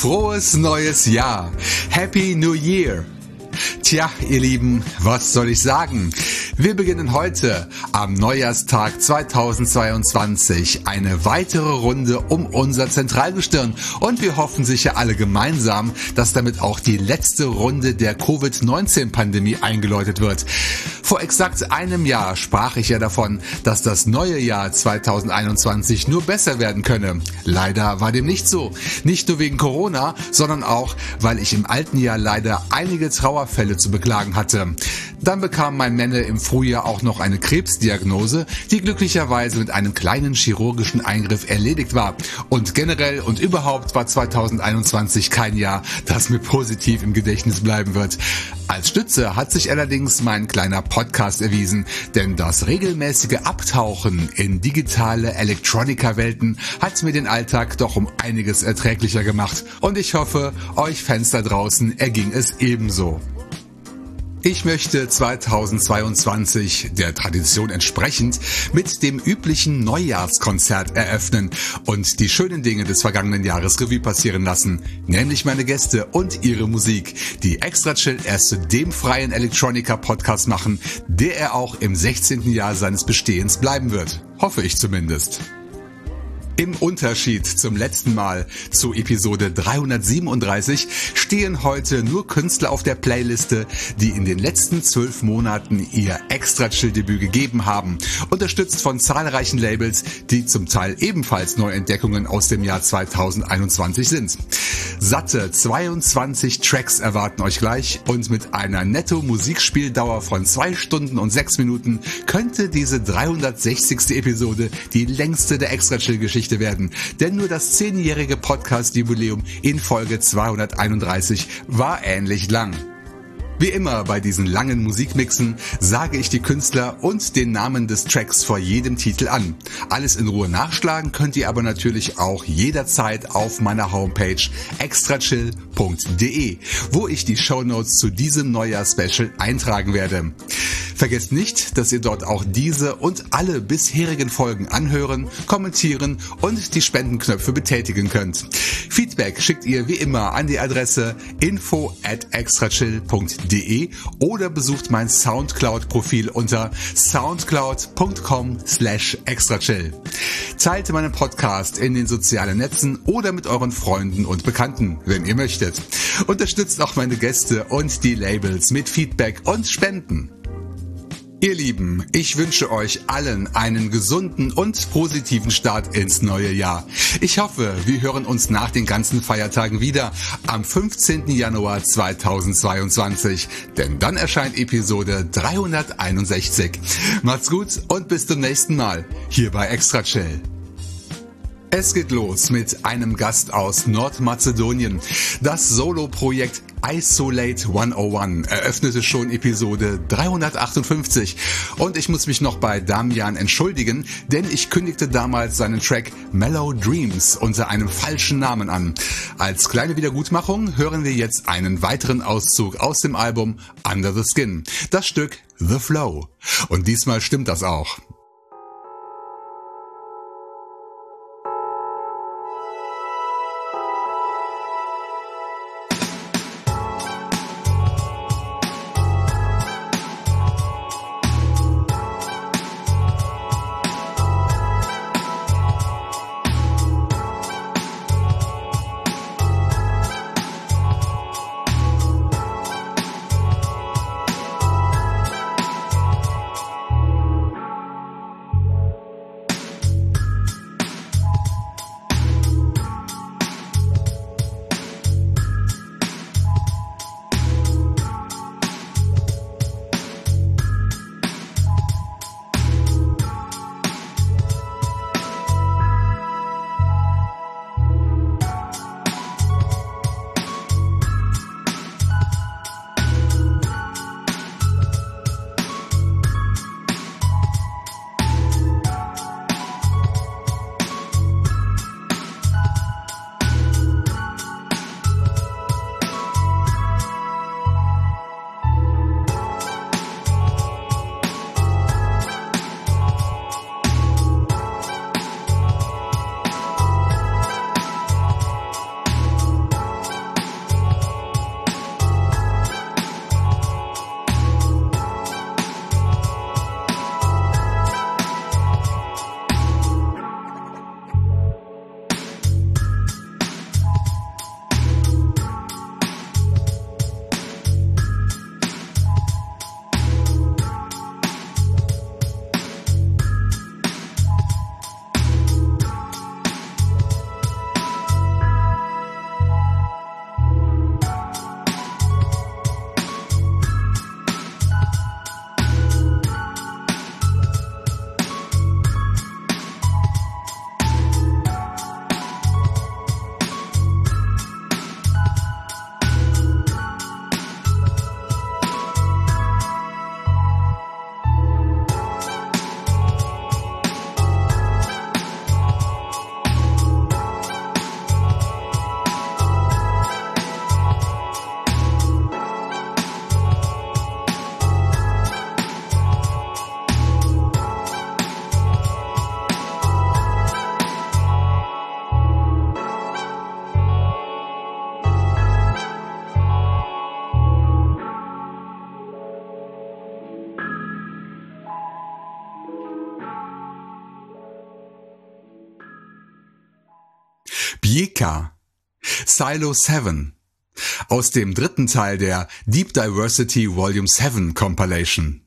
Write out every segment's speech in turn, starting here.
Frohes neues Jahr. Happy New Year. Tja, ihr Lieben, was soll ich sagen? Wir beginnen heute am Neujahrstag 2022 eine weitere Runde um unser Zentralgestirn und wir hoffen sicher alle gemeinsam, dass damit auch die letzte Runde der Covid-19-Pandemie eingeläutet wird. Vor exakt einem Jahr sprach ich ja davon, dass das neue Jahr 2021 nur besser werden könne. Leider war dem nicht so. Nicht nur wegen Corona, sondern auch, weil ich im alten Jahr leider einige Trauerfälle zu beklagen hatte. Dann bekam mein Männer im Frühjahr auch noch eine Krebsdiagnose, die glücklicherweise mit einem kleinen chirurgischen Eingriff erledigt war. Und generell und überhaupt war 2021 kein Jahr, das mir positiv im Gedächtnis bleiben wird. Als Stütze hat sich allerdings mein kleiner Podcast erwiesen, denn das regelmäßige Abtauchen in digitale Elektronika-Welten hat mir den Alltag doch um einiges erträglicher gemacht. Und ich hoffe, euch Fans da draußen erging es ebenso. Ich möchte 2022 der Tradition entsprechend mit dem üblichen Neujahrskonzert eröffnen und die schönen Dinge des vergangenen Jahres Revue passieren lassen, nämlich meine Gäste und ihre Musik, die Extra Chill erst zu dem freien Electronica Podcast machen, der er auch im 16. Jahr seines Bestehens bleiben wird. Hoffe ich zumindest. Im Unterschied zum letzten Mal zu Episode 337 stehen heute nur Künstler auf der Playliste, die in den letzten zwölf Monaten ihr Extra-Chill-Debüt gegeben haben, unterstützt von zahlreichen Labels, die zum Teil ebenfalls Neuentdeckungen aus dem Jahr 2021 sind. Satte 22 Tracks erwarten euch gleich und mit einer netto Musikspieldauer von zwei Stunden und sechs Minuten könnte diese 360. Episode die längste der Extra-Chill-Geschichte Geschichte werden, denn nur das zehnjährige Podcast-Jubiläum in Folge 231 war ähnlich lang. Wie immer bei diesen langen Musikmixen sage ich die Künstler und den Namen des Tracks vor jedem Titel an. Alles in Ruhe nachschlagen könnt ihr aber natürlich auch jederzeit auf meiner Homepage extrachill.de, wo ich die Shownotes zu diesem Neujahr-Special eintragen werde. Vergesst nicht, dass ihr dort auch diese und alle bisherigen Folgen anhören, kommentieren und die Spendenknöpfe betätigen könnt. Feedback schickt ihr wie immer an die Adresse info at extrachill.de oder besucht mein Soundcloud-Profil unter soundcloud.com slash extrachill. Teilt meinen Podcast in den sozialen Netzen oder mit euren Freunden und Bekannten, wenn ihr möchtet. Unterstützt auch meine Gäste und die Labels mit Feedback und Spenden. Ihr Lieben, ich wünsche euch allen einen gesunden und positiven Start ins neue Jahr. Ich hoffe, wir hören uns nach den ganzen Feiertagen wieder am 15. Januar 2022, denn dann erscheint Episode 361. Macht's gut und bis zum nächsten Mal hier bei Extra Chill. Es geht los mit einem Gast aus Nordmazedonien. Das Solo-Projekt Isolate 101 eröffnete schon Episode 358 und ich muss mich noch bei Damian entschuldigen, denn ich kündigte damals seinen Track Mellow Dreams unter einem falschen Namen an. Als kleine Wiedergutmachung hören wir jetzt einen weiteren Auszug aus dem Album Under the Skin, das Stück The Flow. Und diesmal stimmt das auch. Silo 7. Aus dem dritten Teil der Deep Diversity Volume 7 Compilation.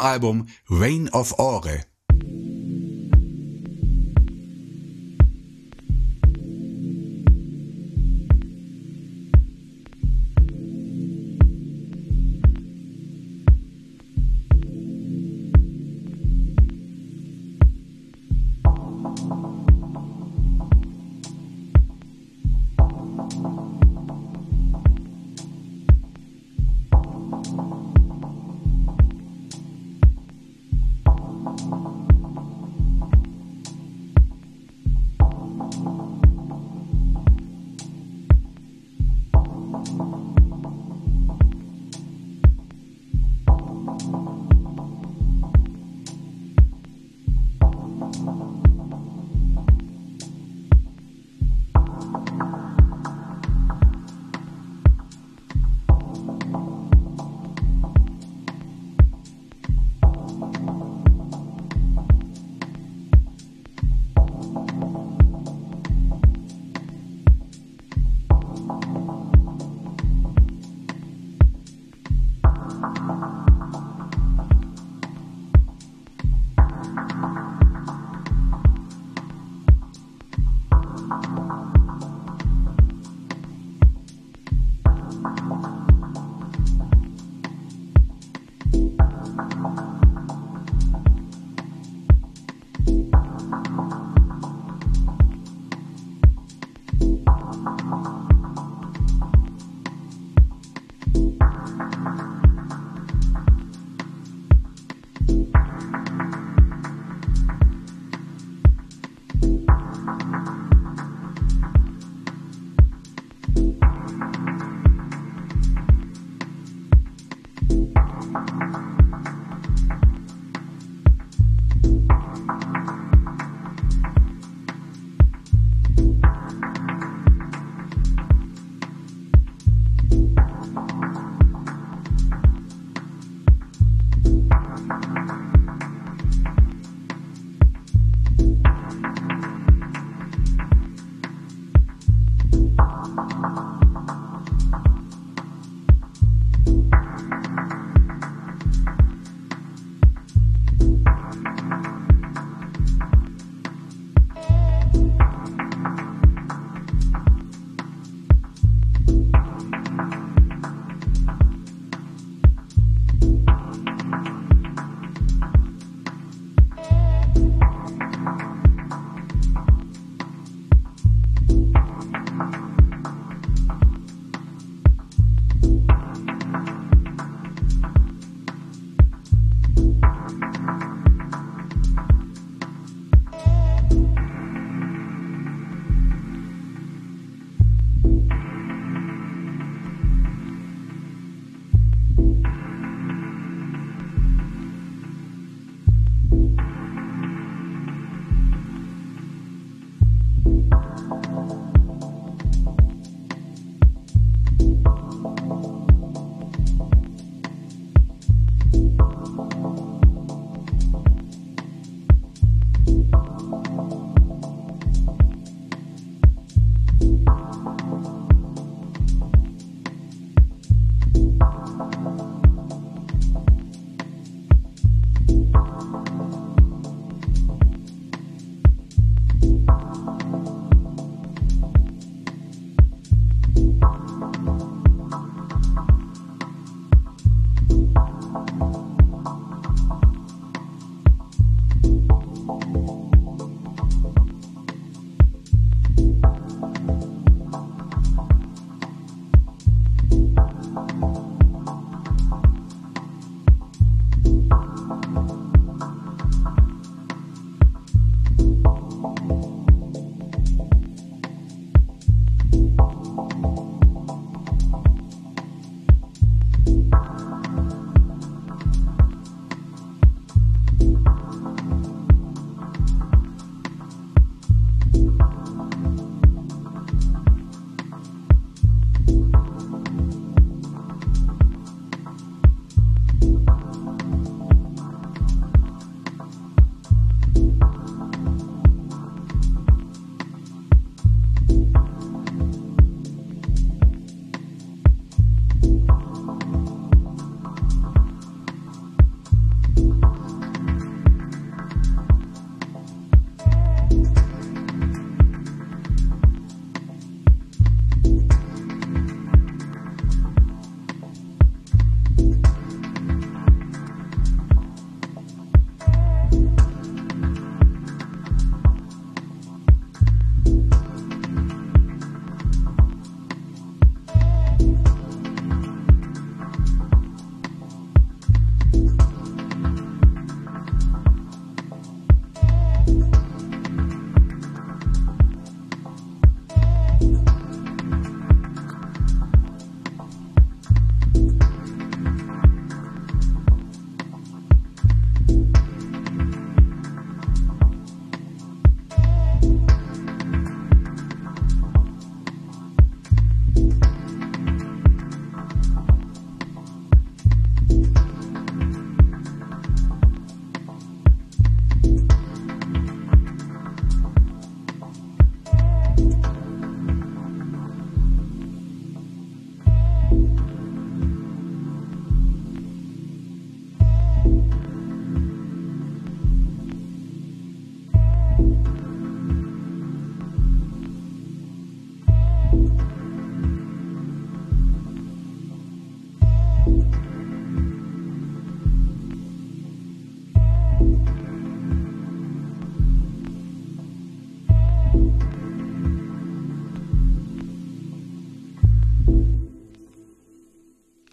Album Reign of Ore.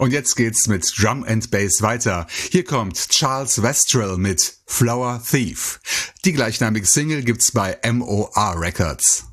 Und jetzt geht's mit Drum and Bass weiter. Hier kommt Charles Westrell mit Flower Thief. Die gleichnamige Single gibt's bei MOR Records.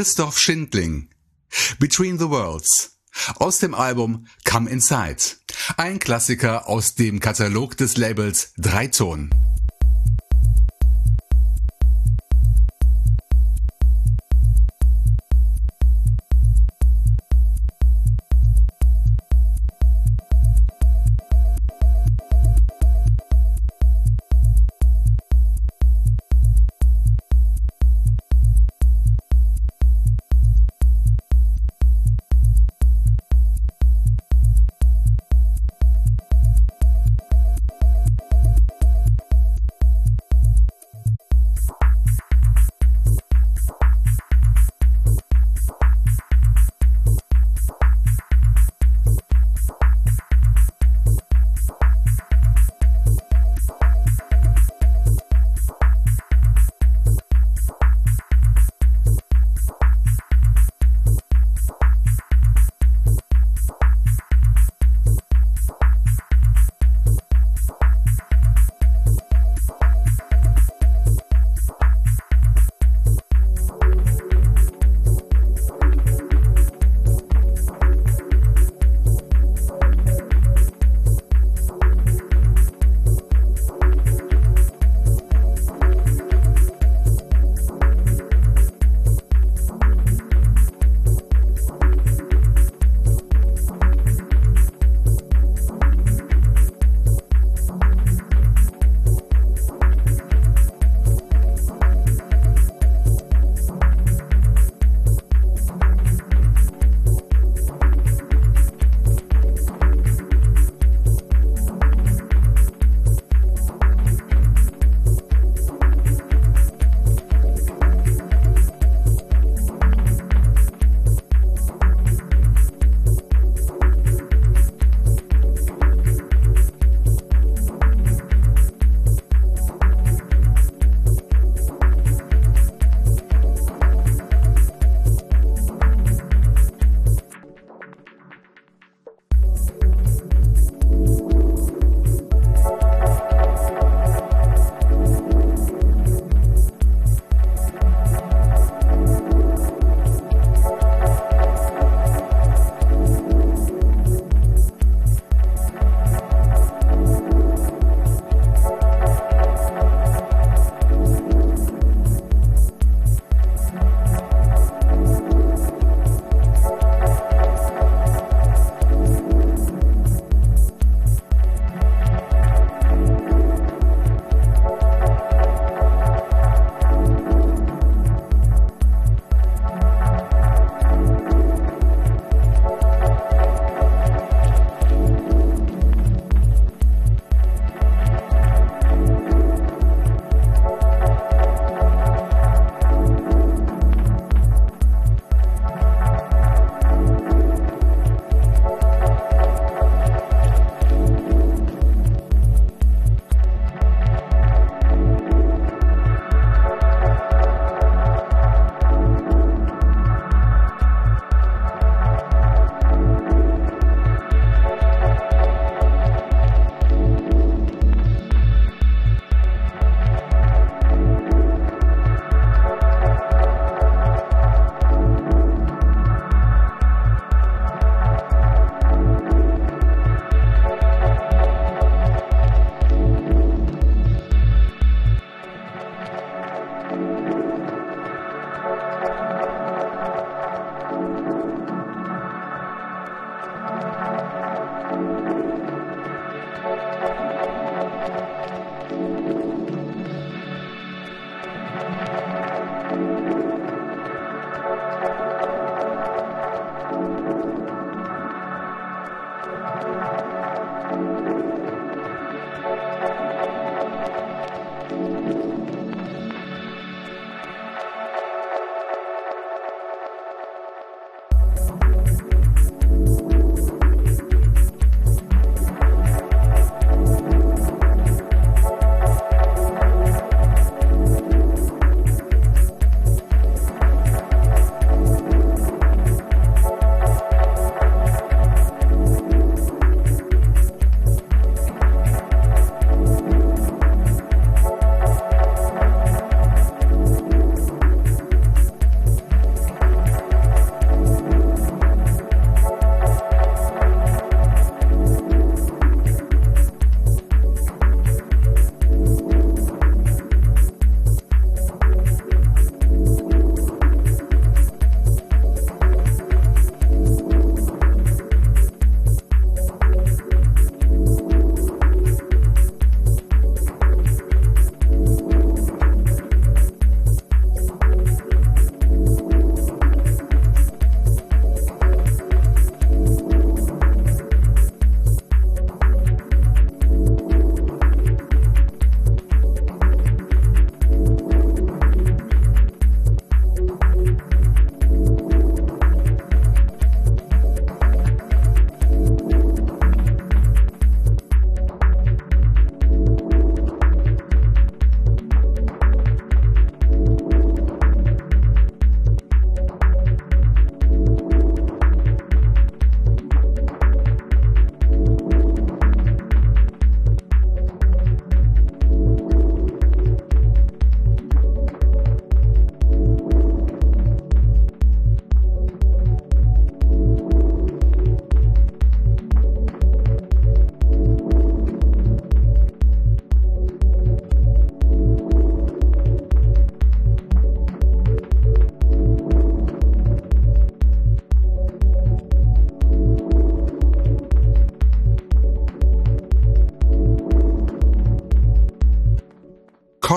Christoph Schindling. Between the Worlds. Aus dem Album Come Inside. Ein Klassiker aus dem Katalog des Labels Dreiton.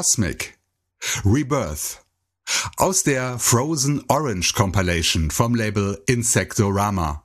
Cosmic Rebirth aus der Frozen Orange Compilation vom Label Insectorama.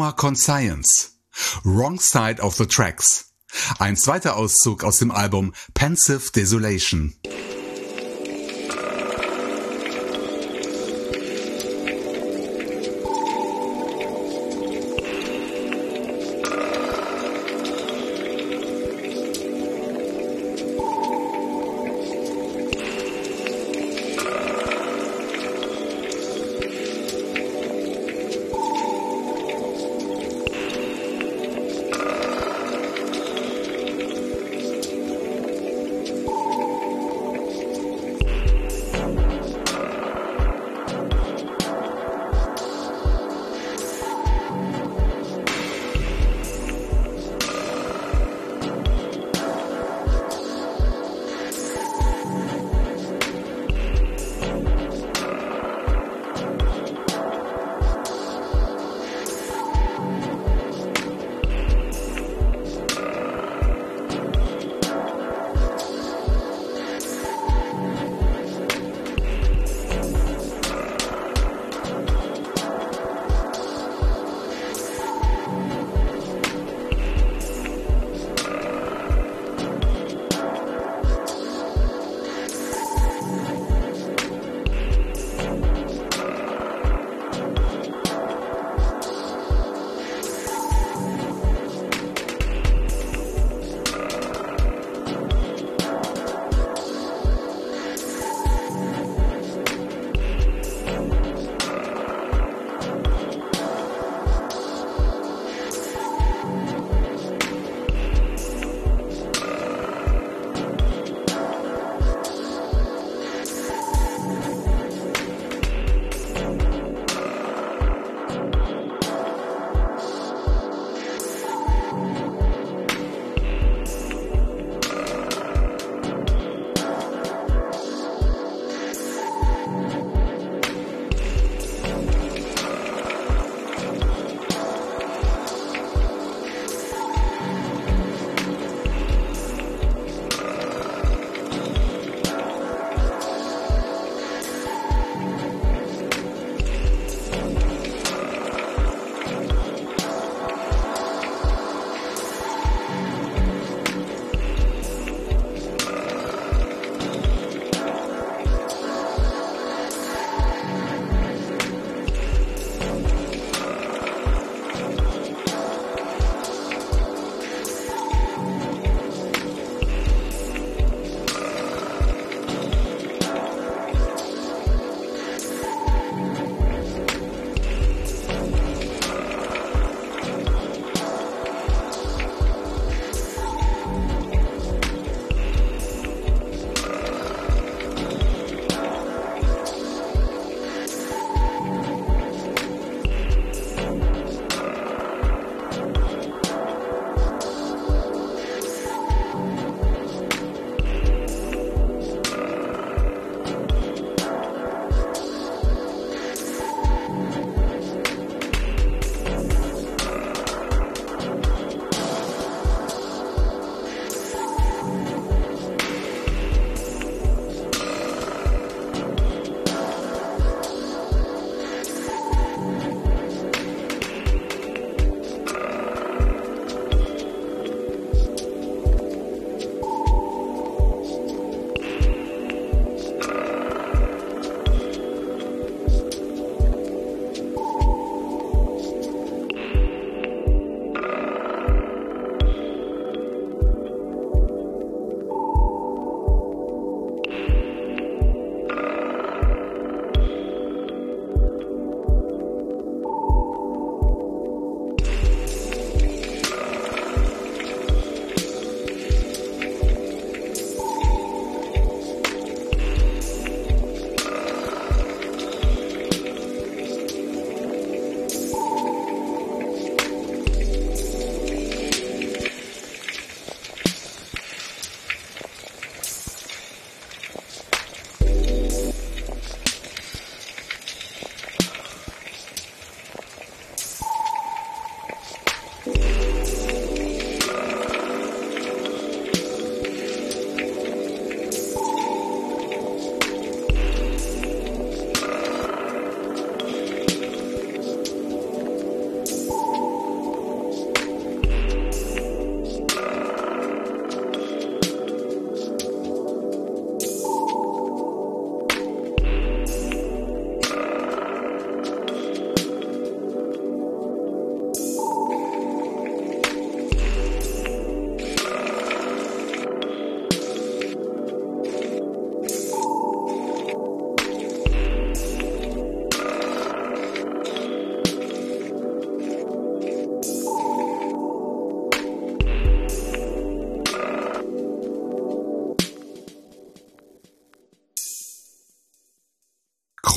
Coma Conscience, Wrong Side of the Tracks. Ein zweiter Auszug aus dem Album Pensive Desolation.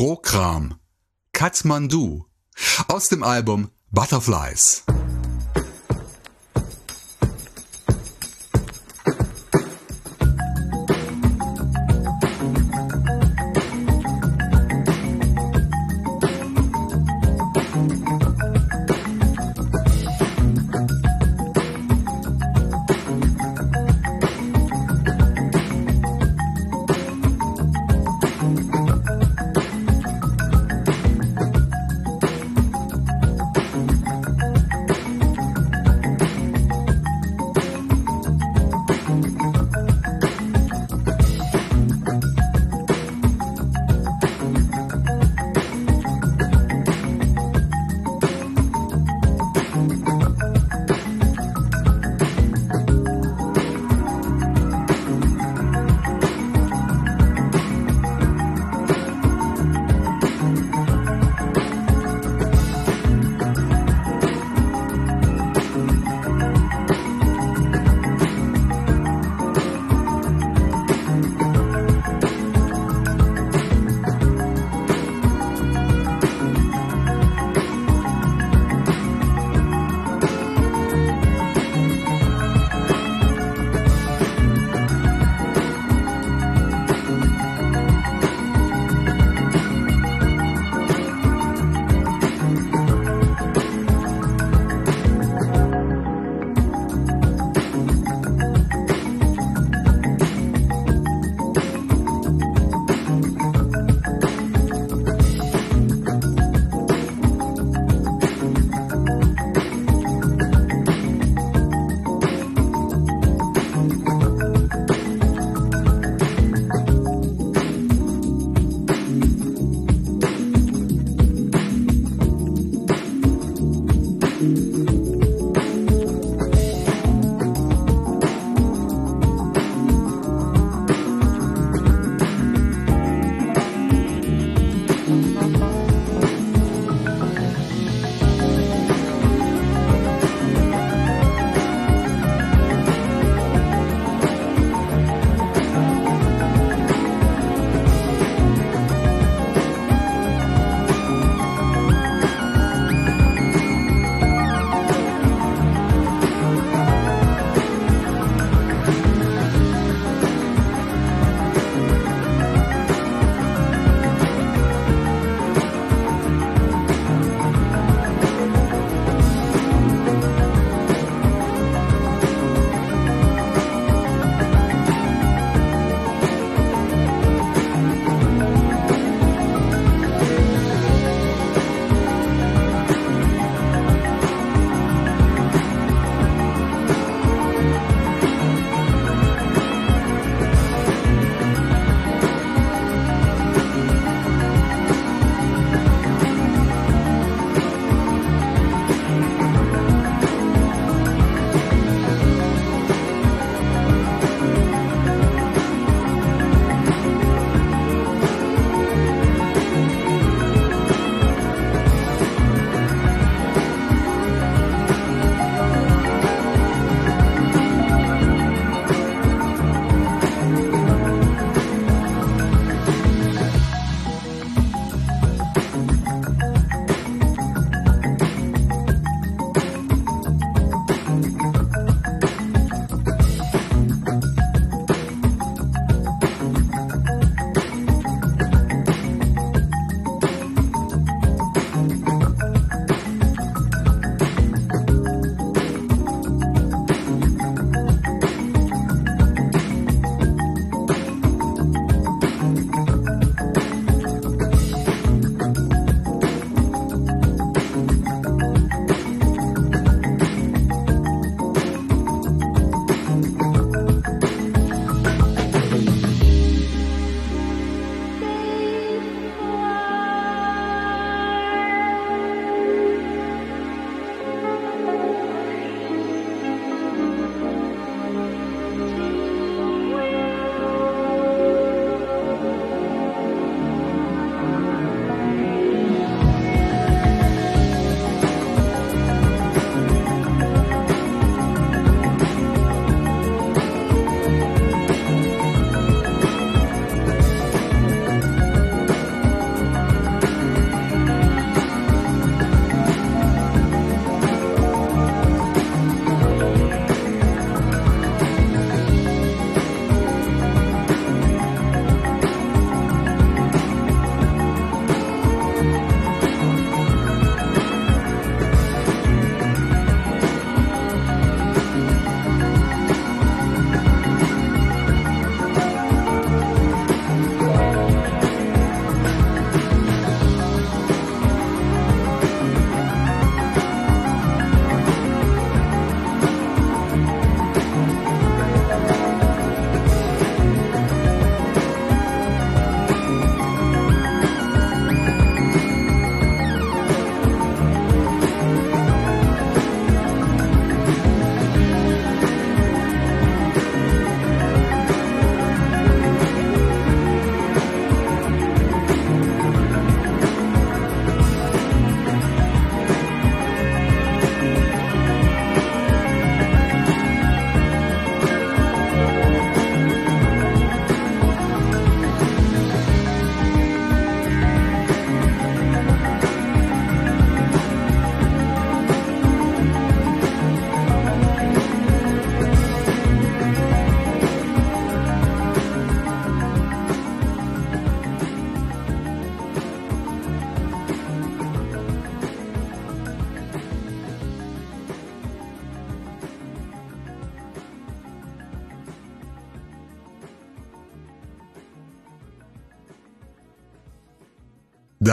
Prokram, Kathmandu, aus dem Album Butterflies.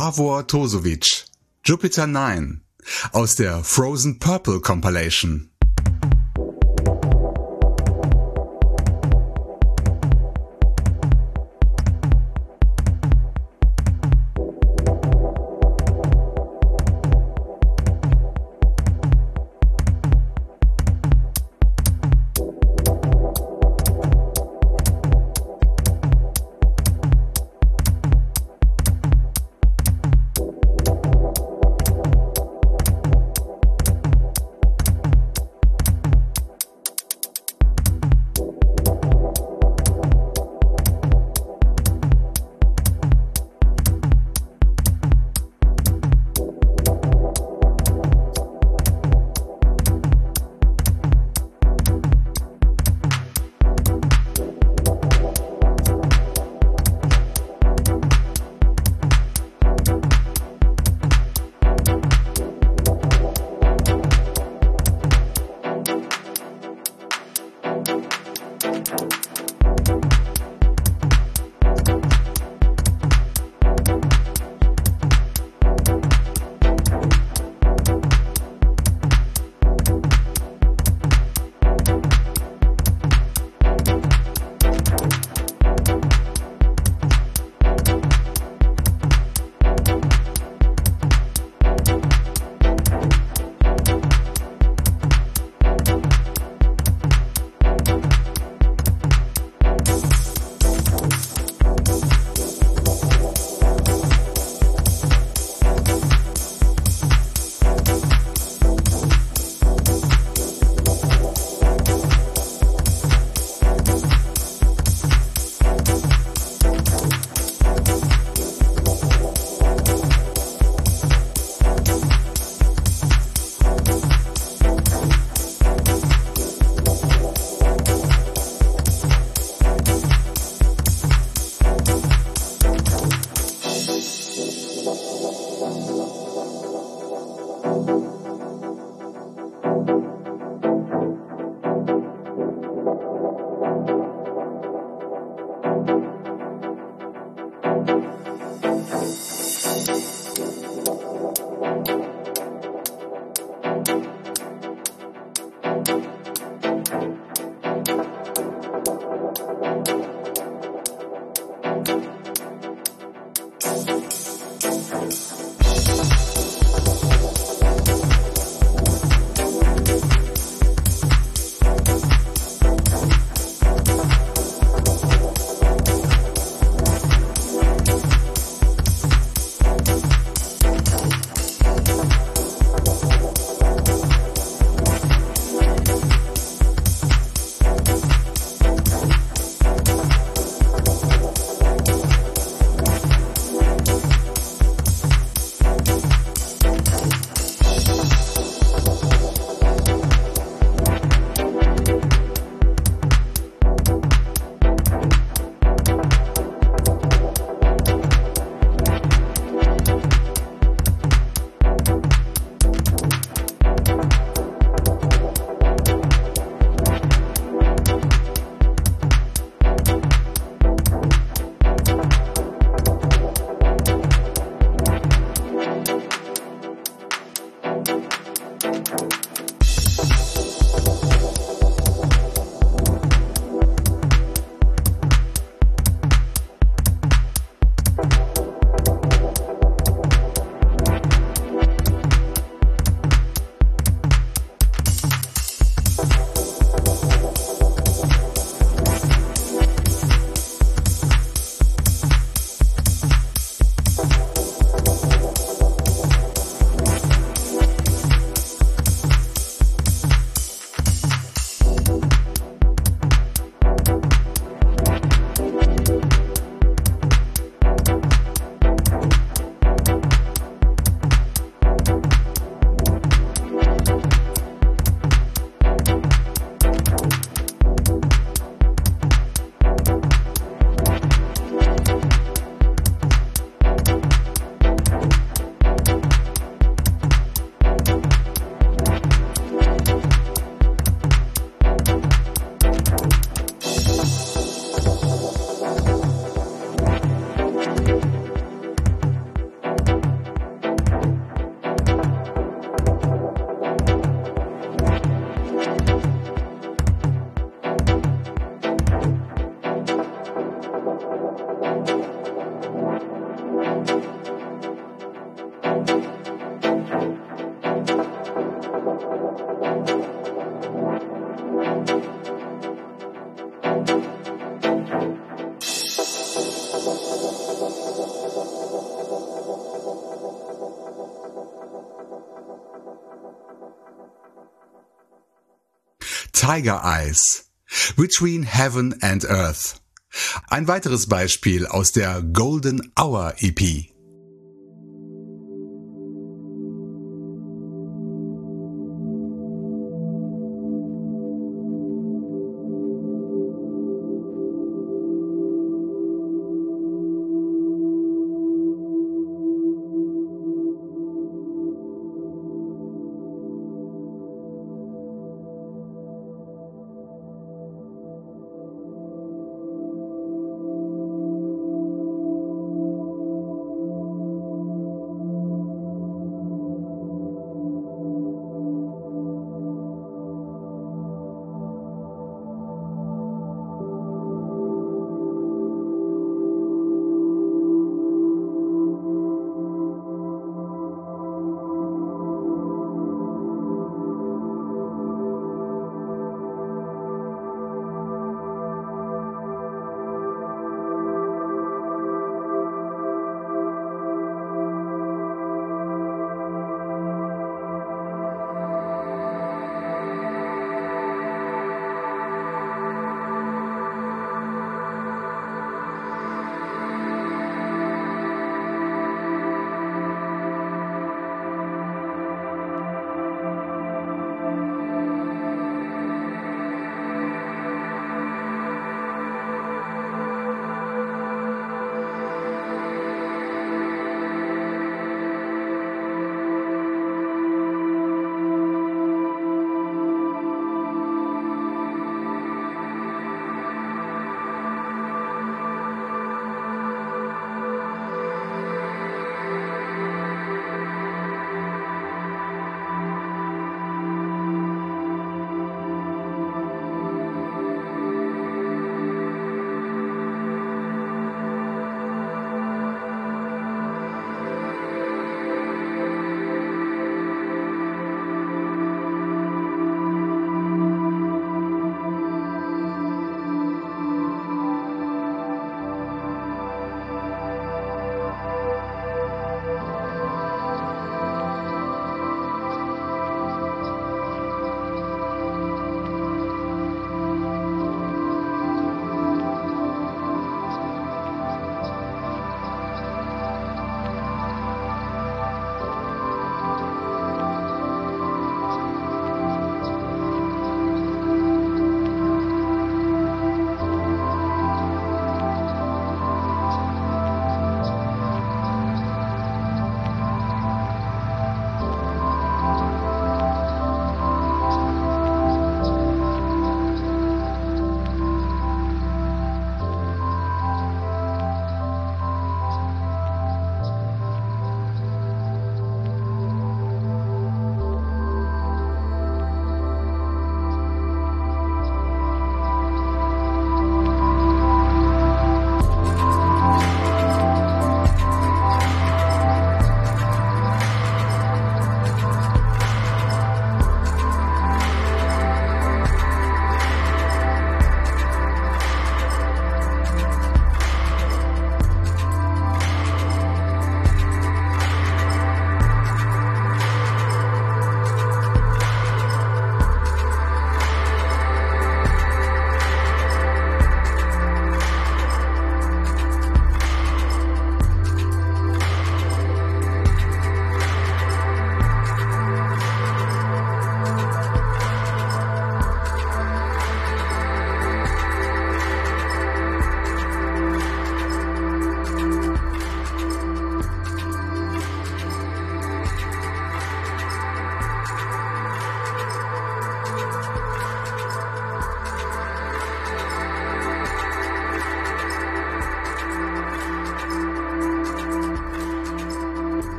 Davor Tosovic, Jupiter 9 aus der Frozen Purple Compilation. Tiger Eyes, Between Heaven and Earth. Ein weiteres Beispiel aus der Golden Hour EP.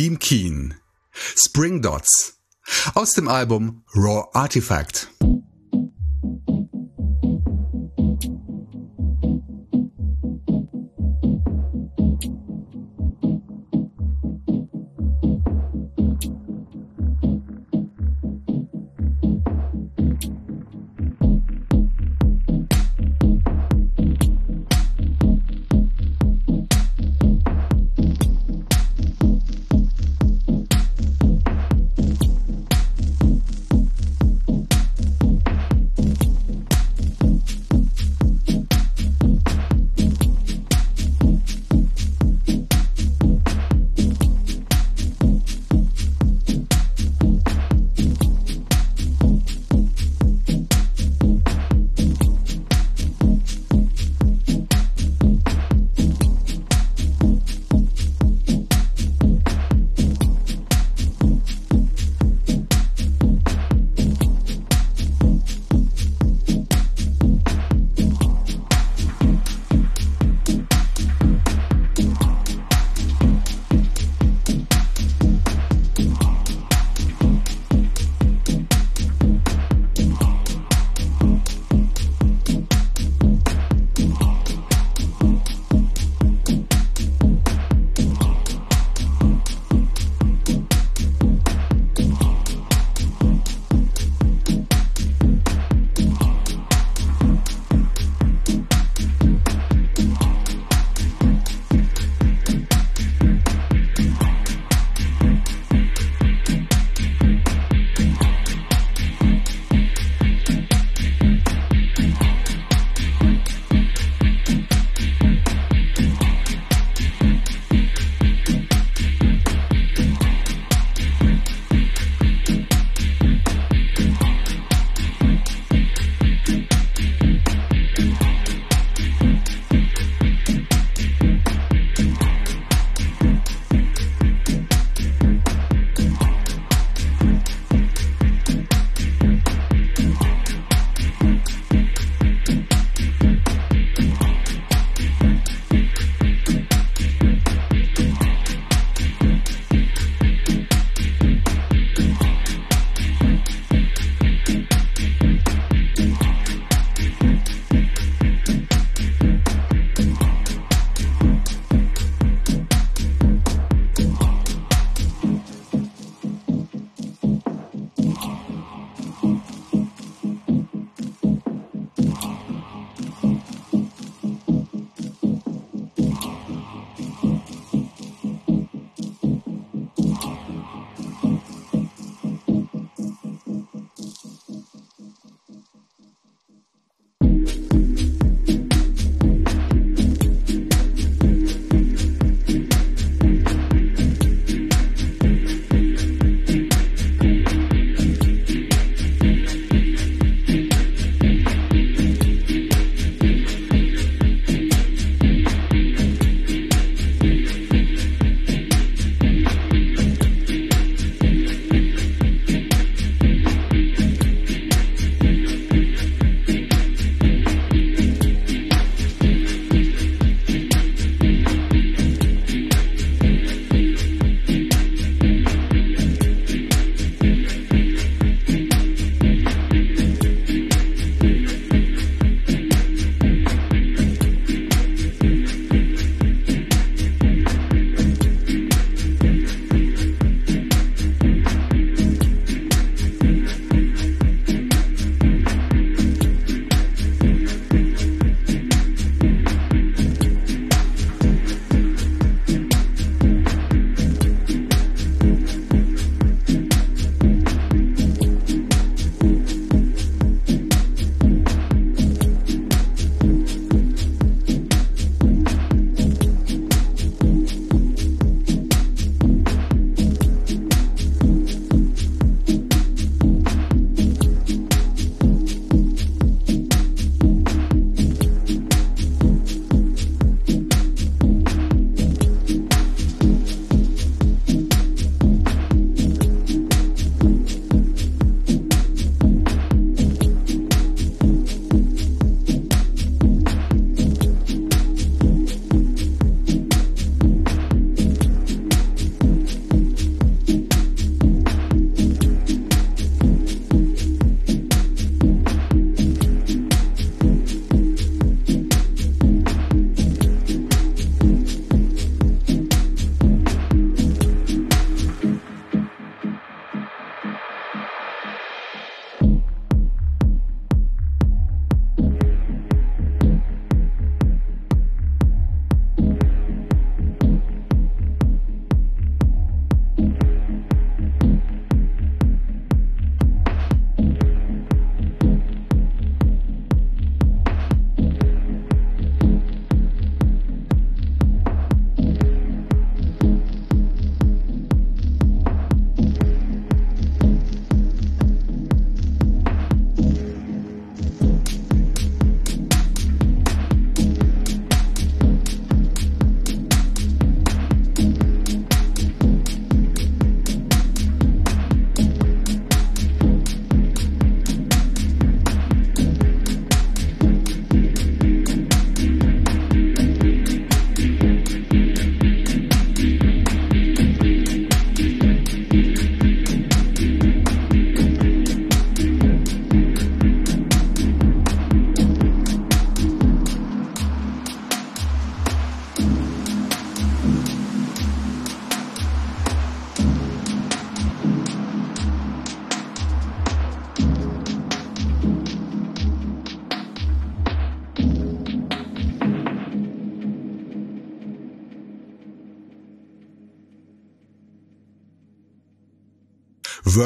Dean Keen. Spring Dots. Aus dem Album Raw Artifact.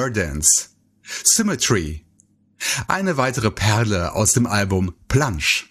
Verdance, Symmetry. Eine weitere Perle aus dem Album Plunge.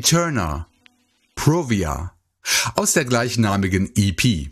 Eterna, Provia aus der gleichnamigen EP.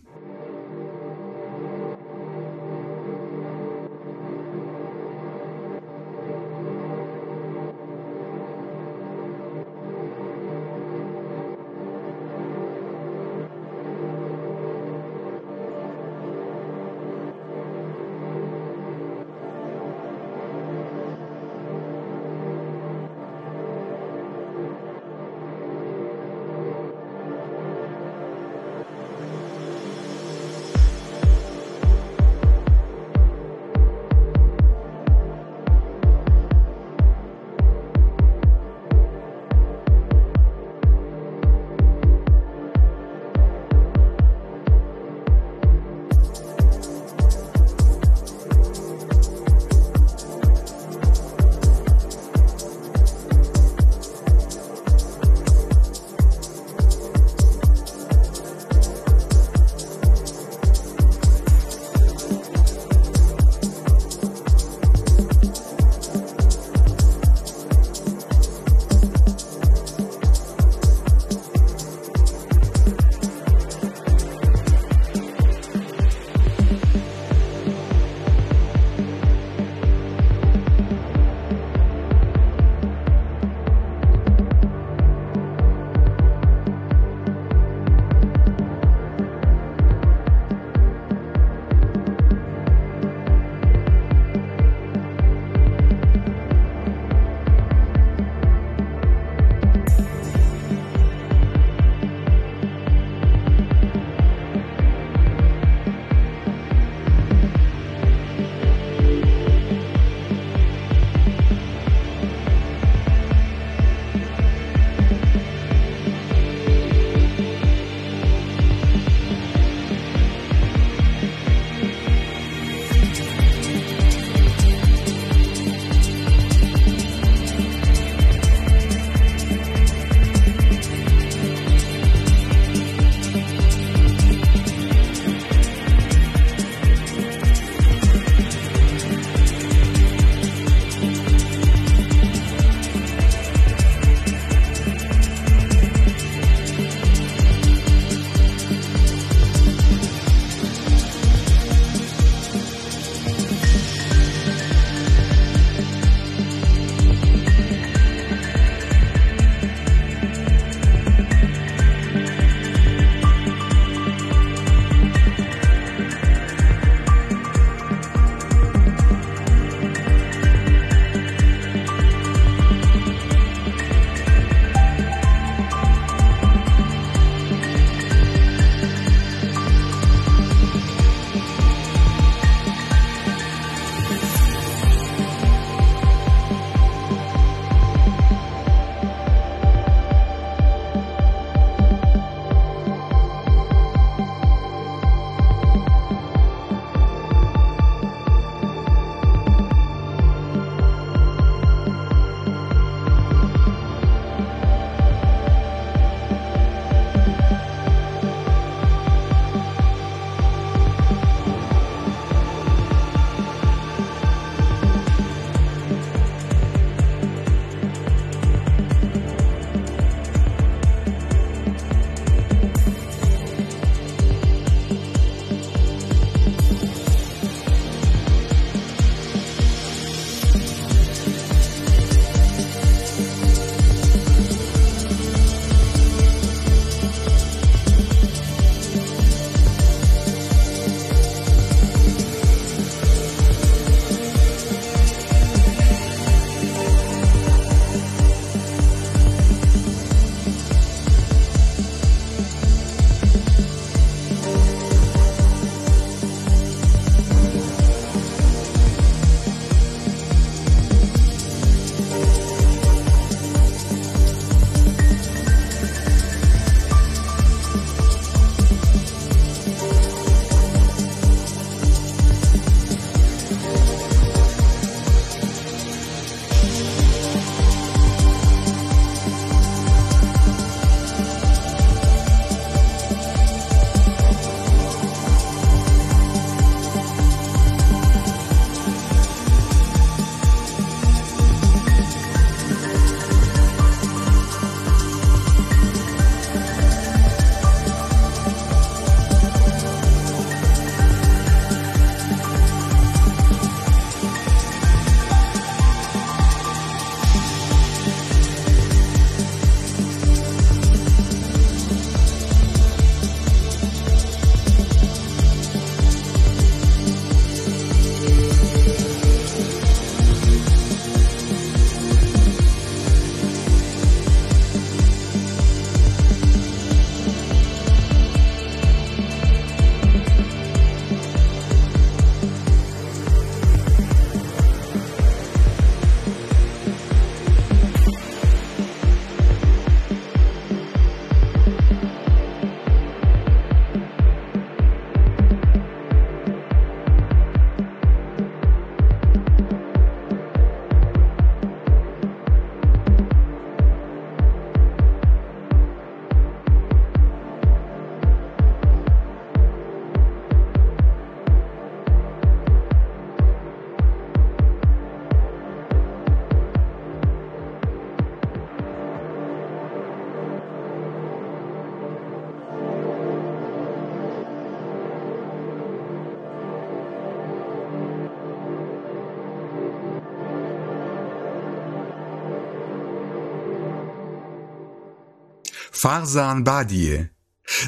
Farsan Badie,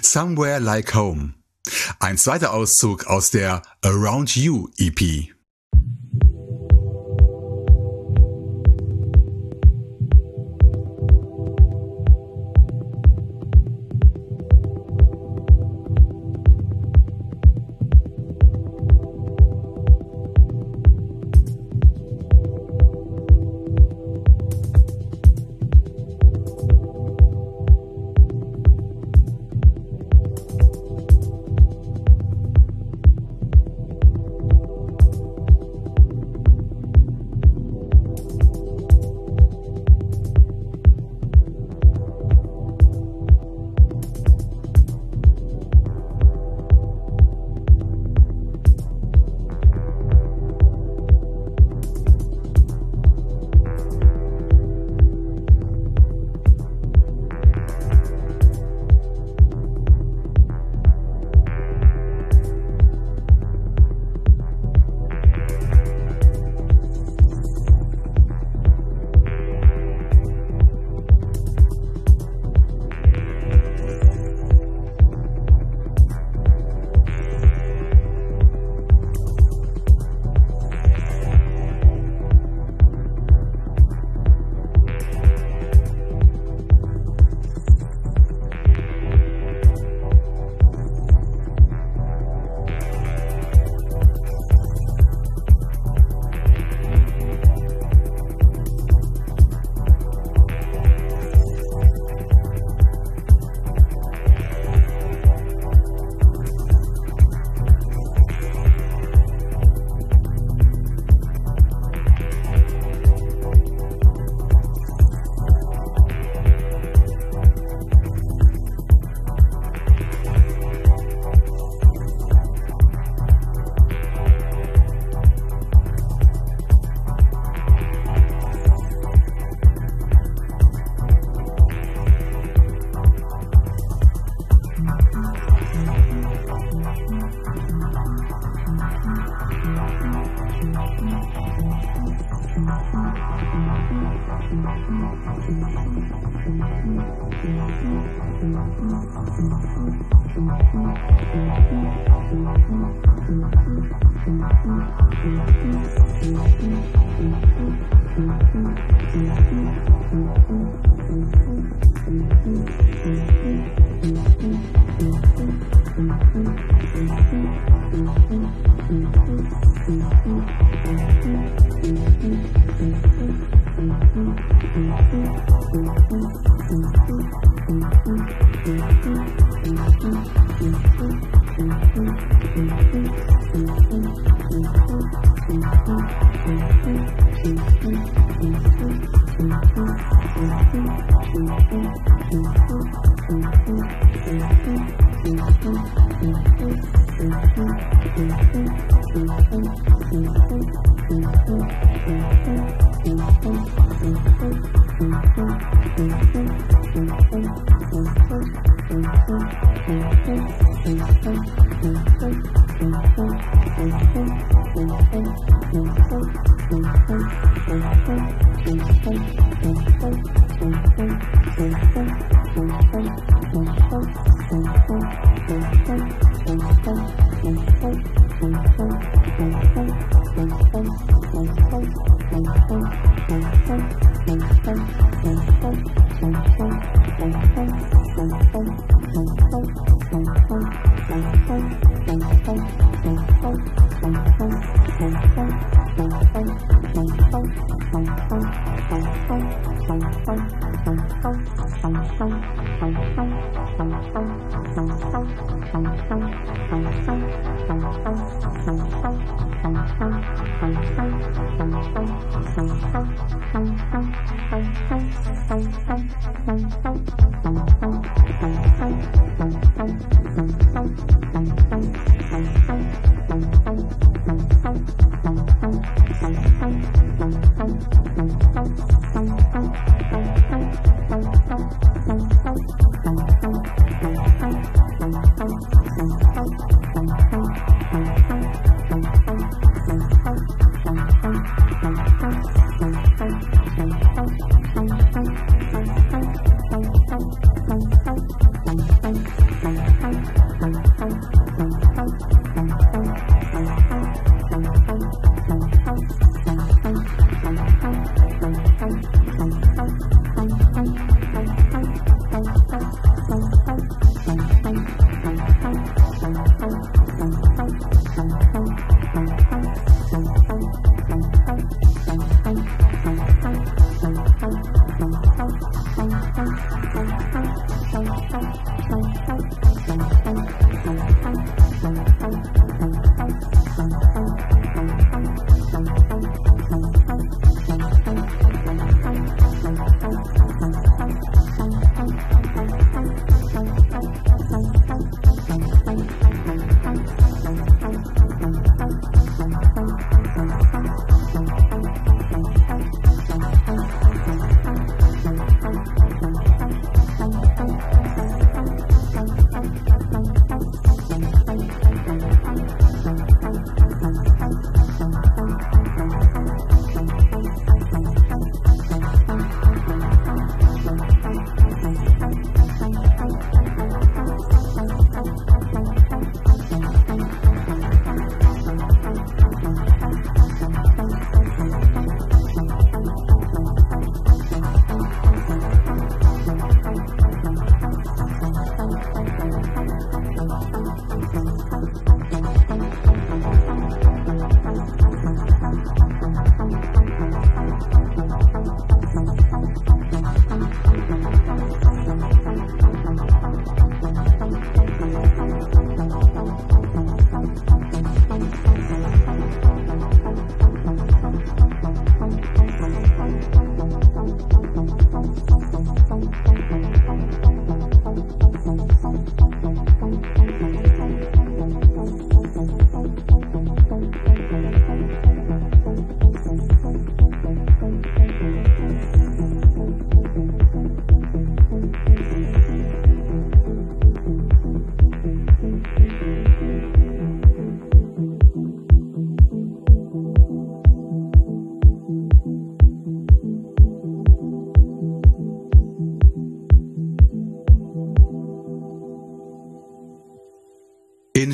Somewhere Like Home. Ein zweiter Auszug aus der Around You EP.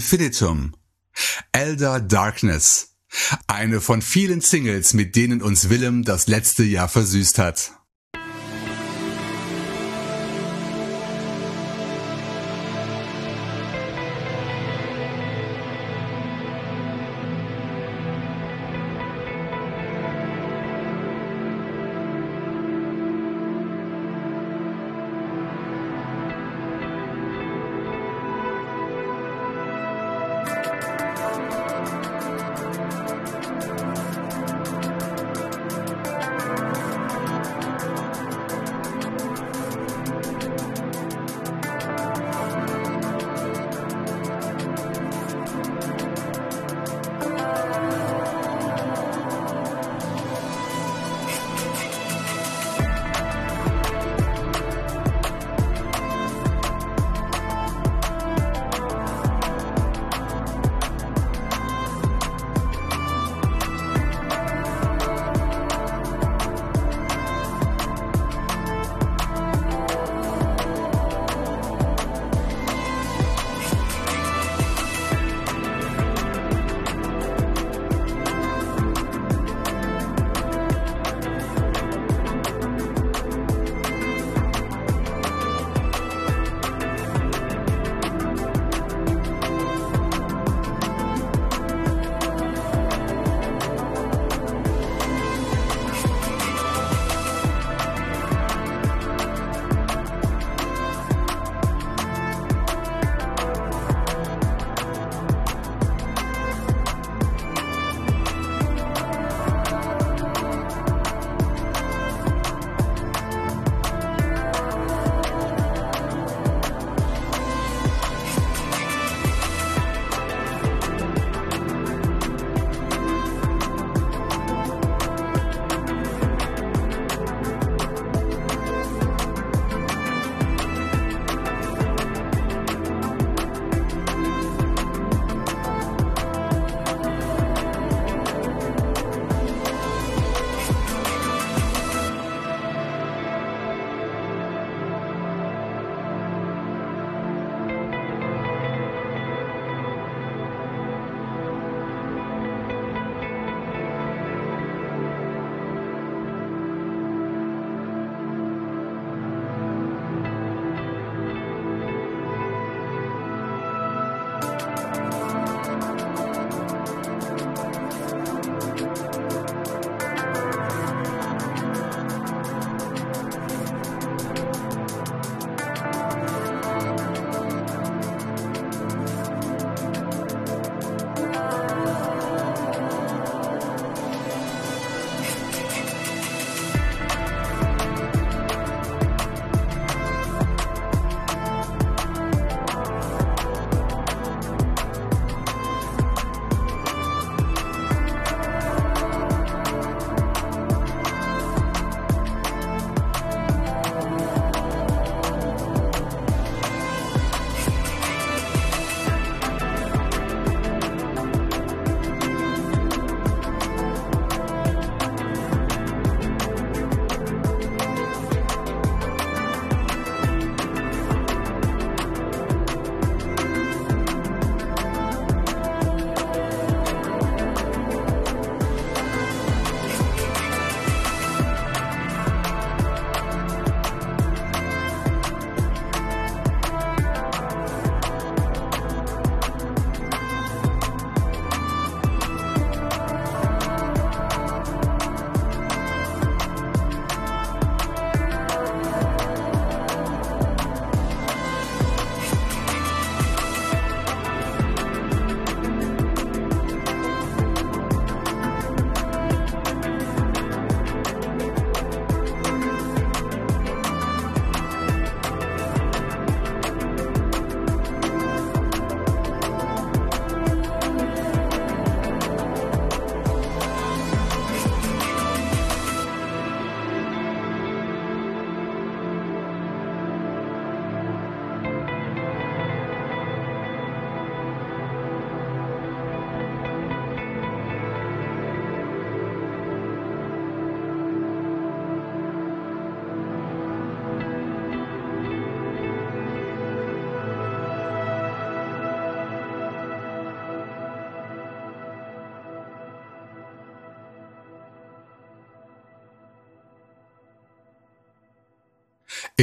Infinitum. Elder Darkness. Eine von vielen Singles, mit denen uns Willem das letzte Jahr versüßt hat.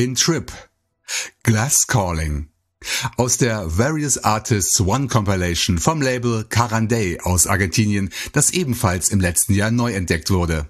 In Trip, Glass Calling. Aus der Various Artists One Compilation vom Label Carandey aus Argentinien, das ebenfalls im letzten Jahr neu entdeckt wurde.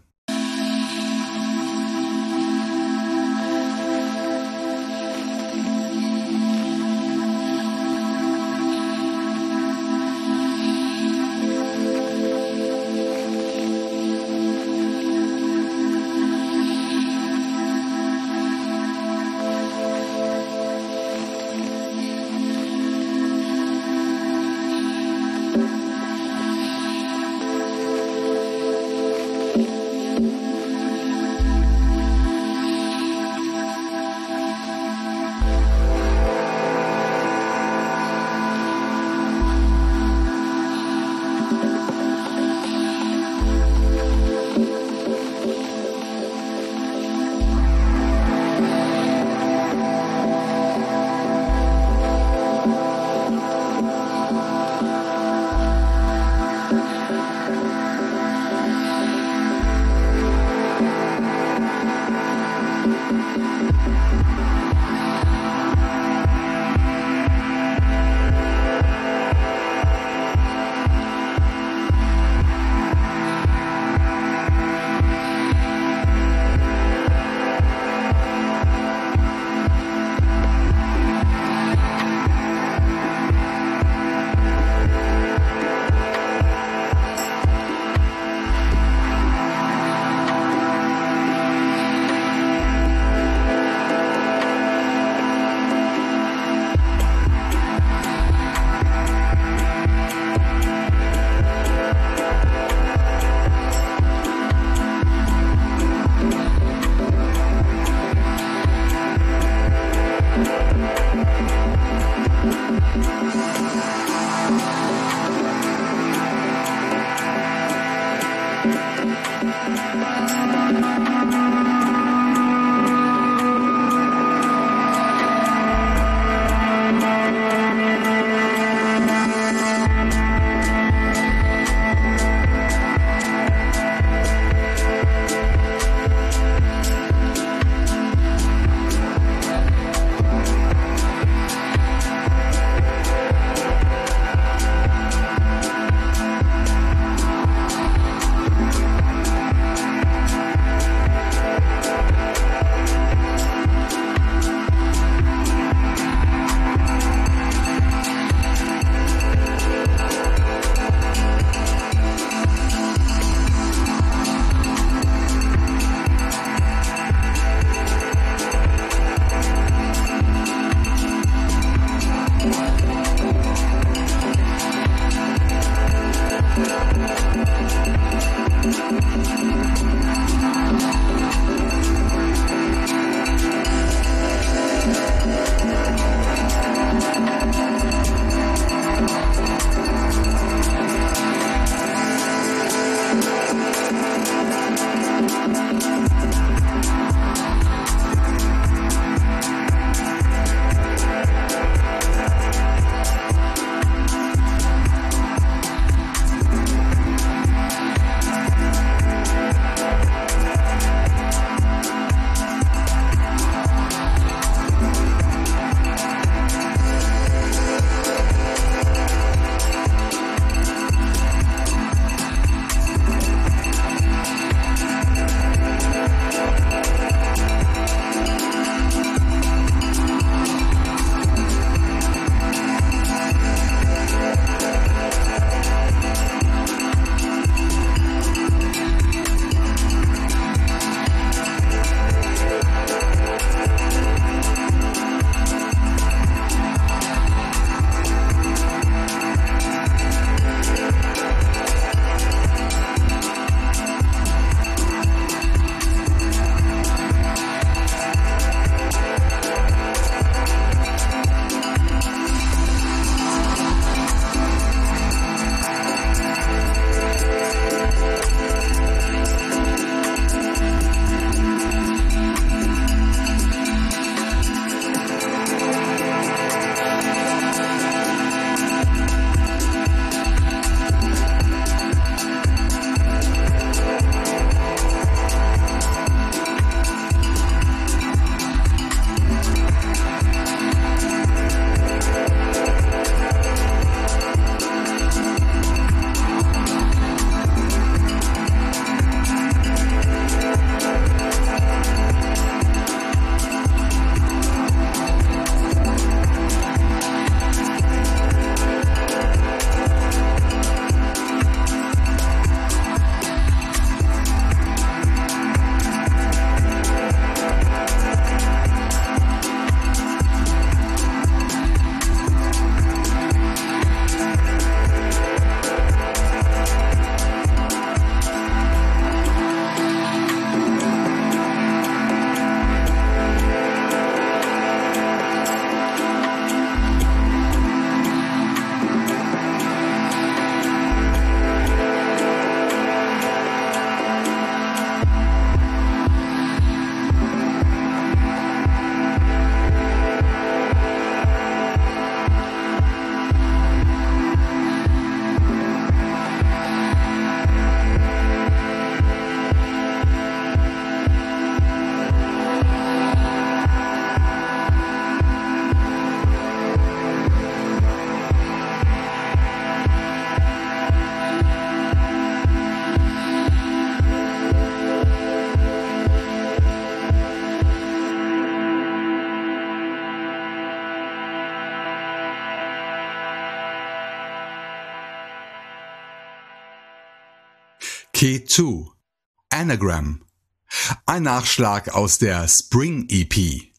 Key 2 Anagram. Ein Nachschlag aus der Spring EP.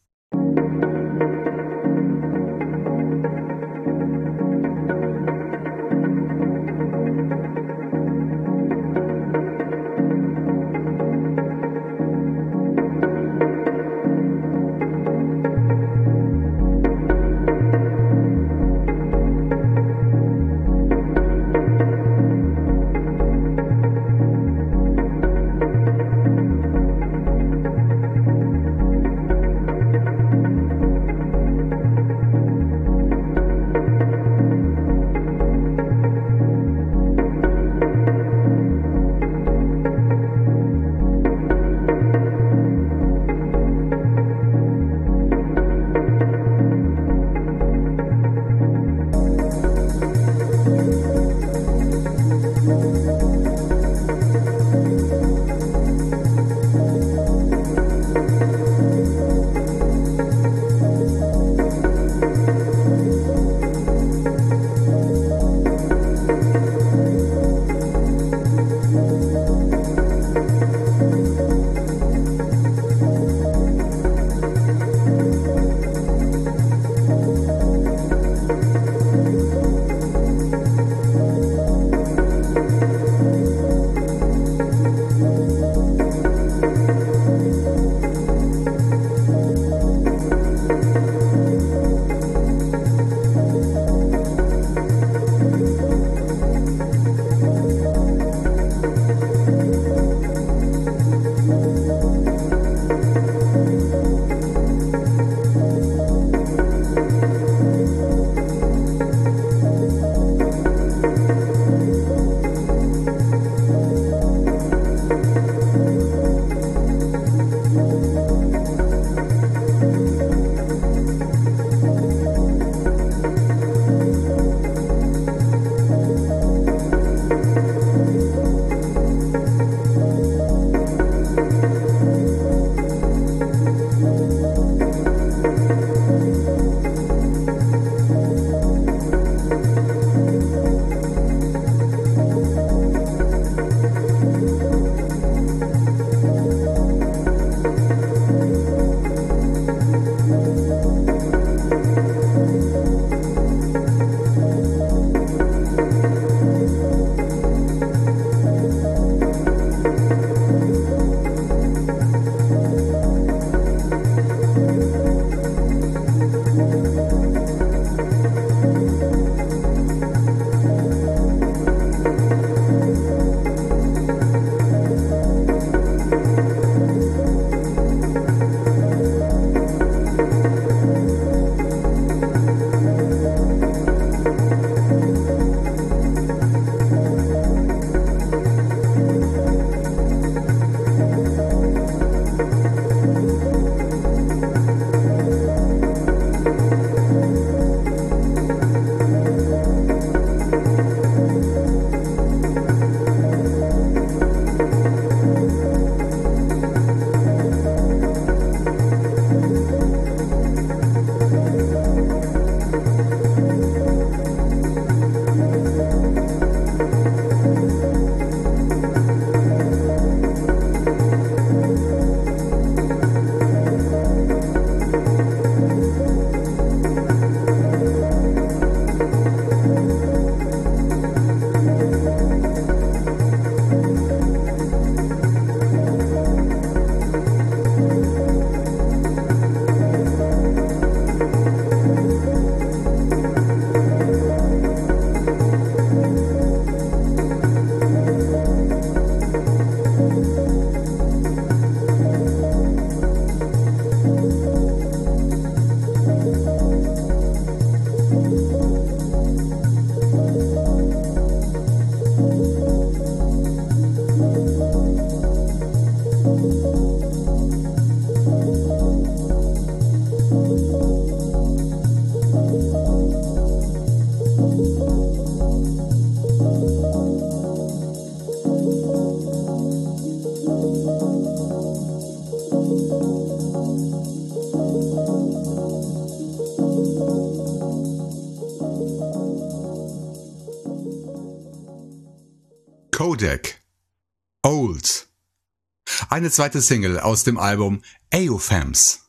Codec. Old. Eine zweite Single aus dem Album AOFams.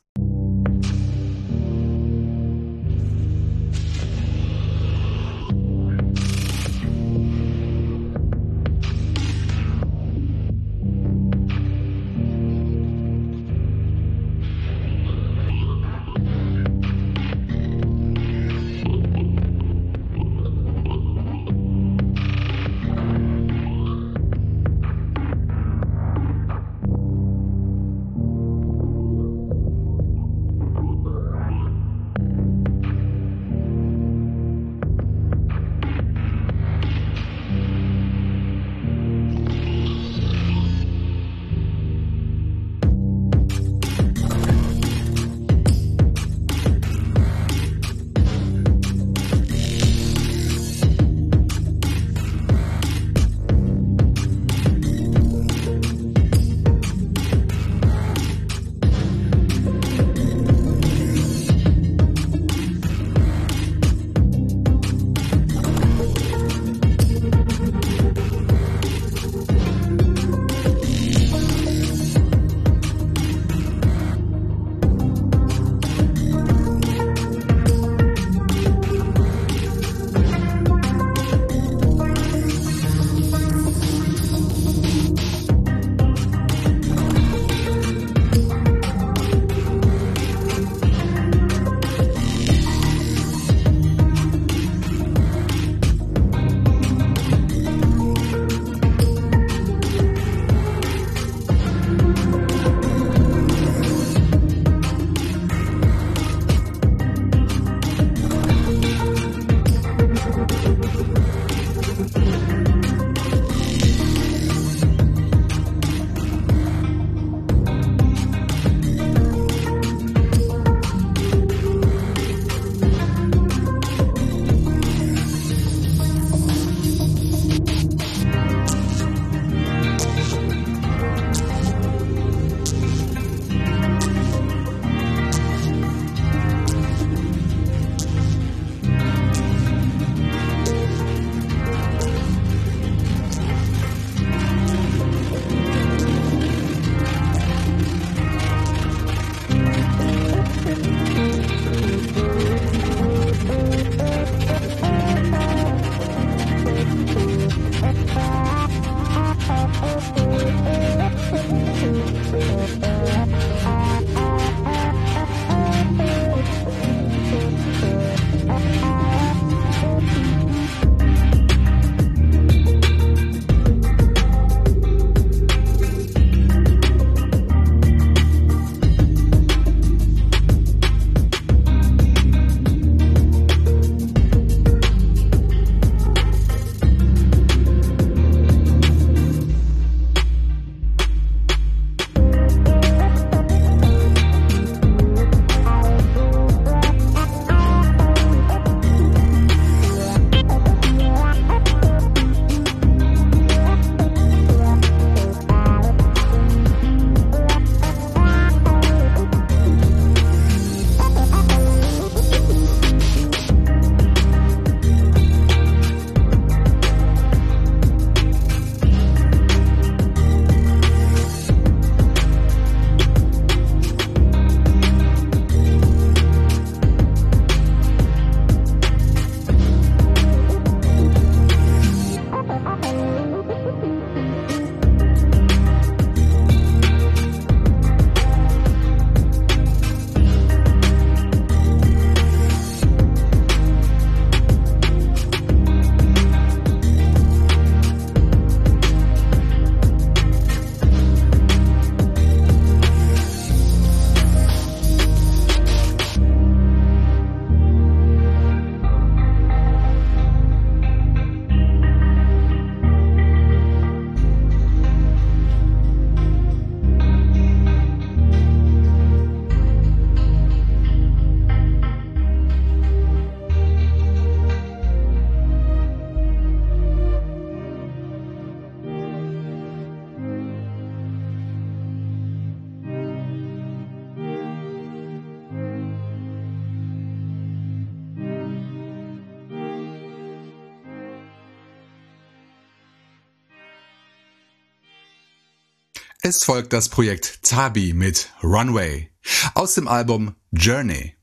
Es folgt das Projekt Tabi mit Runway aus dem Album Journey.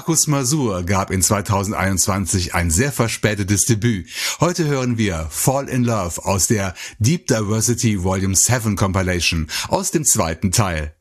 Markus Masur gab in 2021 ein sehr verspätetes Debüt. Heute hören wir Fall in Love aus der Deep Diversity Volume 7 Compilation aus dem zweiten Teil.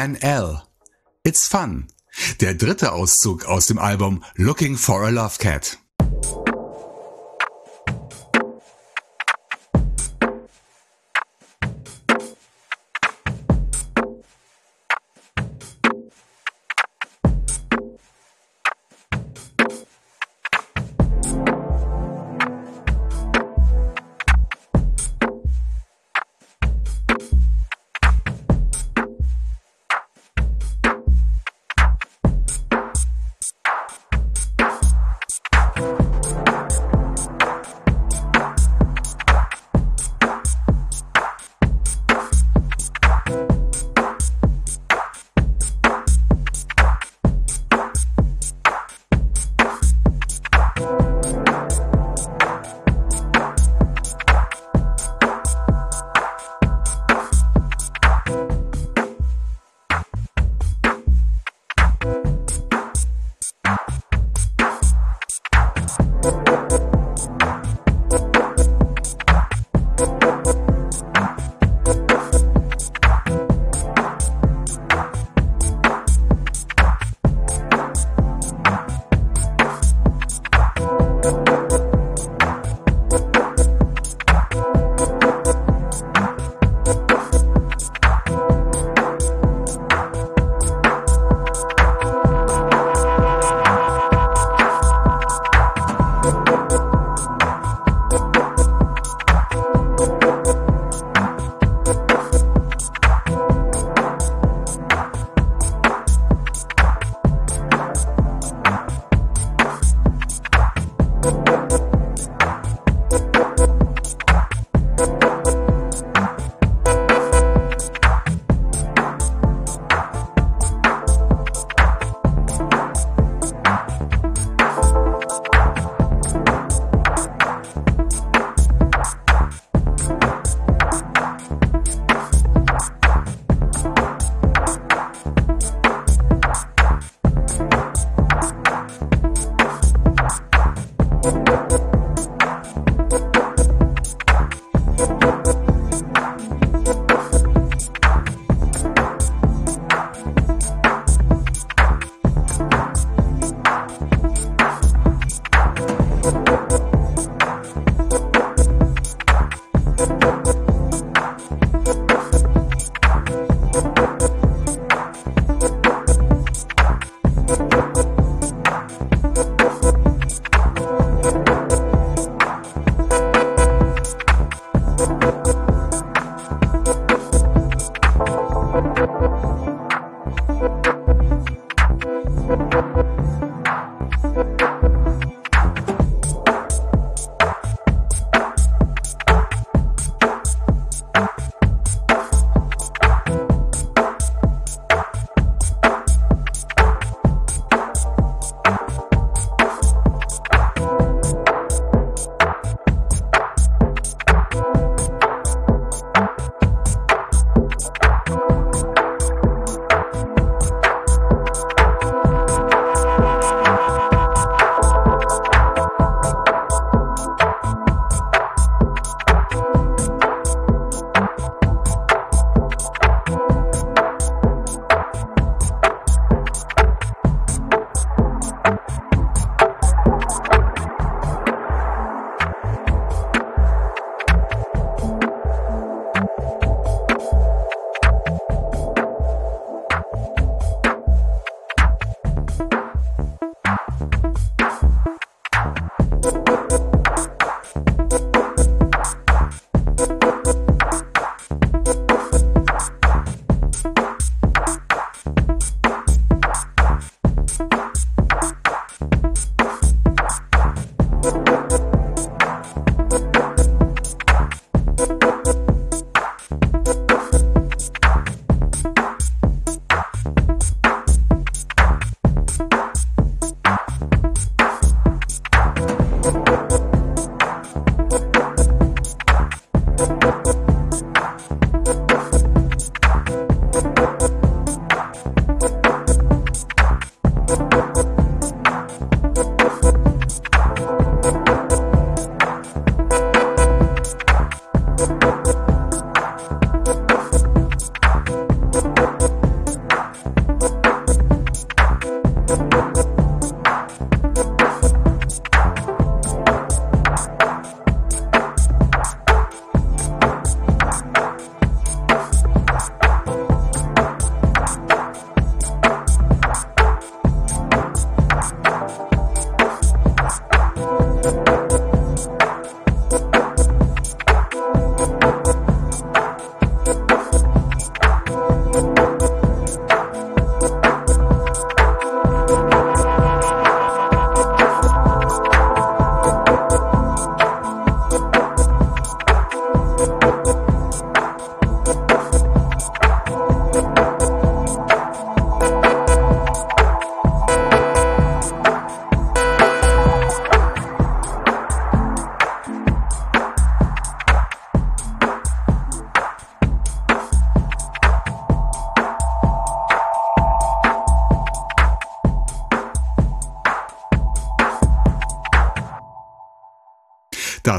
Man L. It's Fun. Der dritte Auszug aus dem Album Looking for a Love Cat.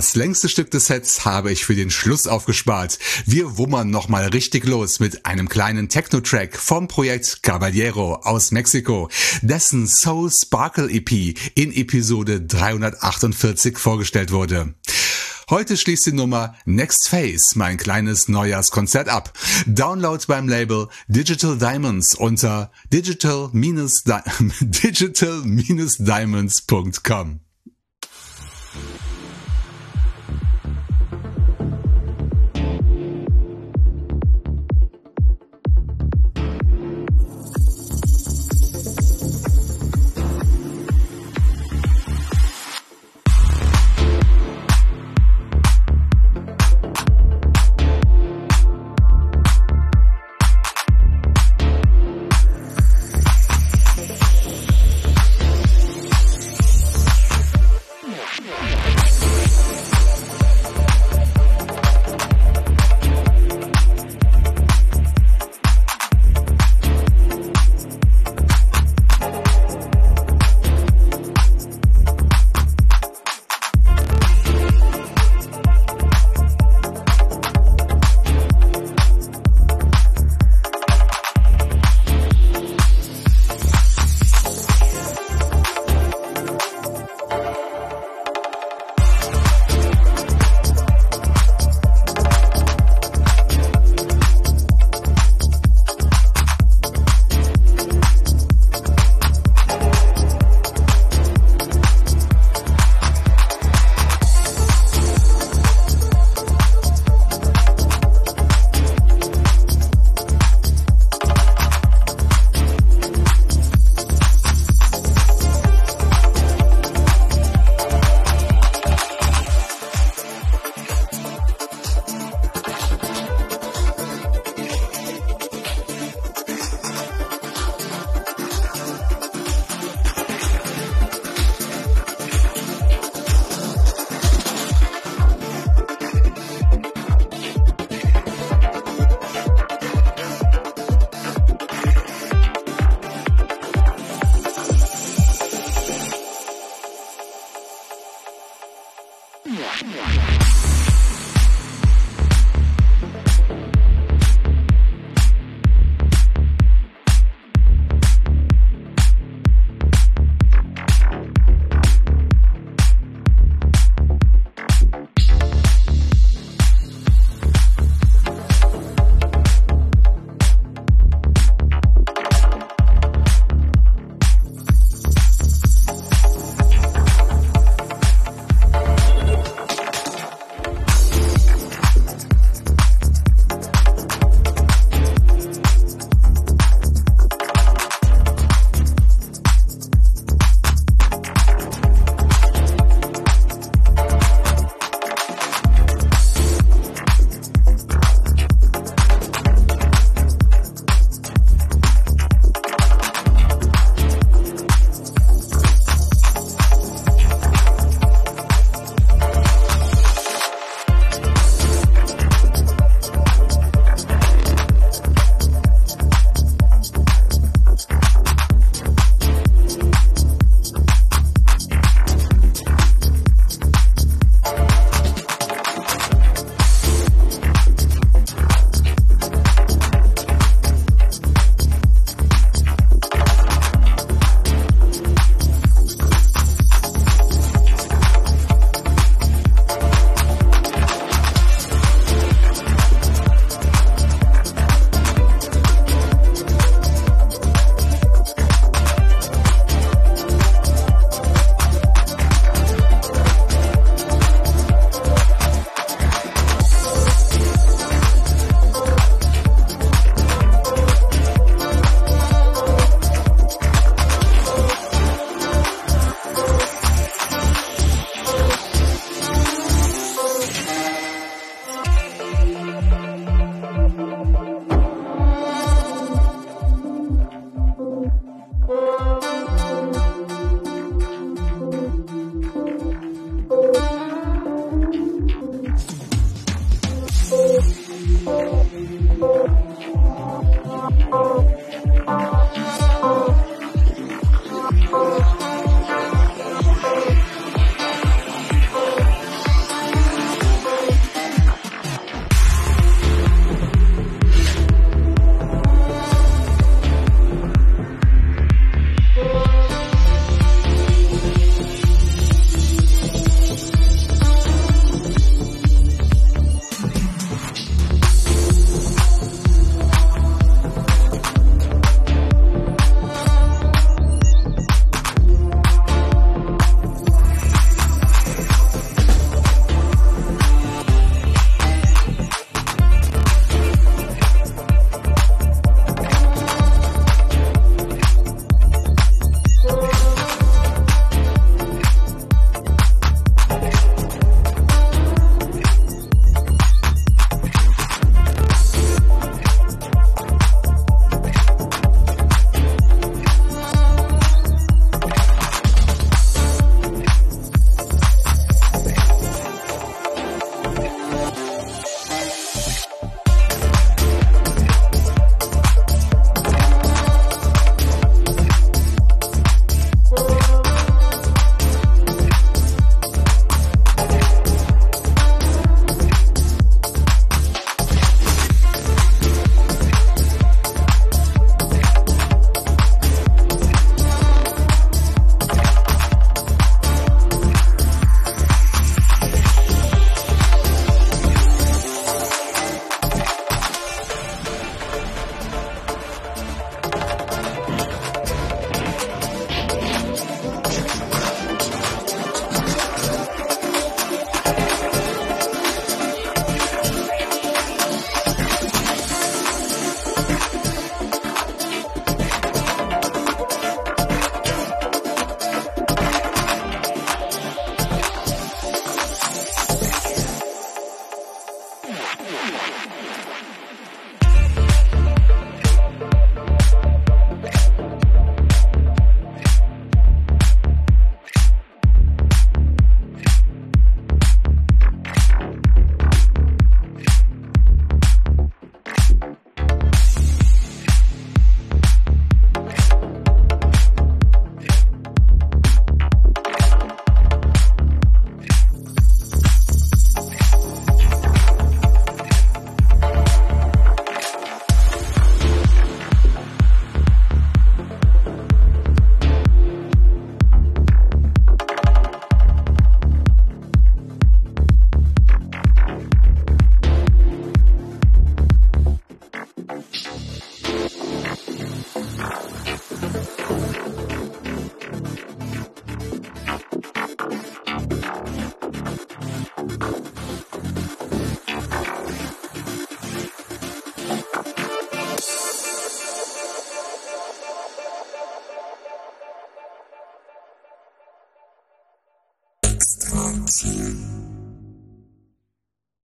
Das längste Stück des Sets habe ich für den Schluss aufgespart. Wir wummern nochmal richtig los mit einem kleinen Techno-Track vom Projekt Caballero aus Mexiko, dessen Soul Sparkle EP in Episode 348 vorgestellt wurde. Heute schließt die Nummer Next Phase, mein kleines Neujahrskonzert ab. Download beim Label Digital Diamonds unter digital-diamonds.com.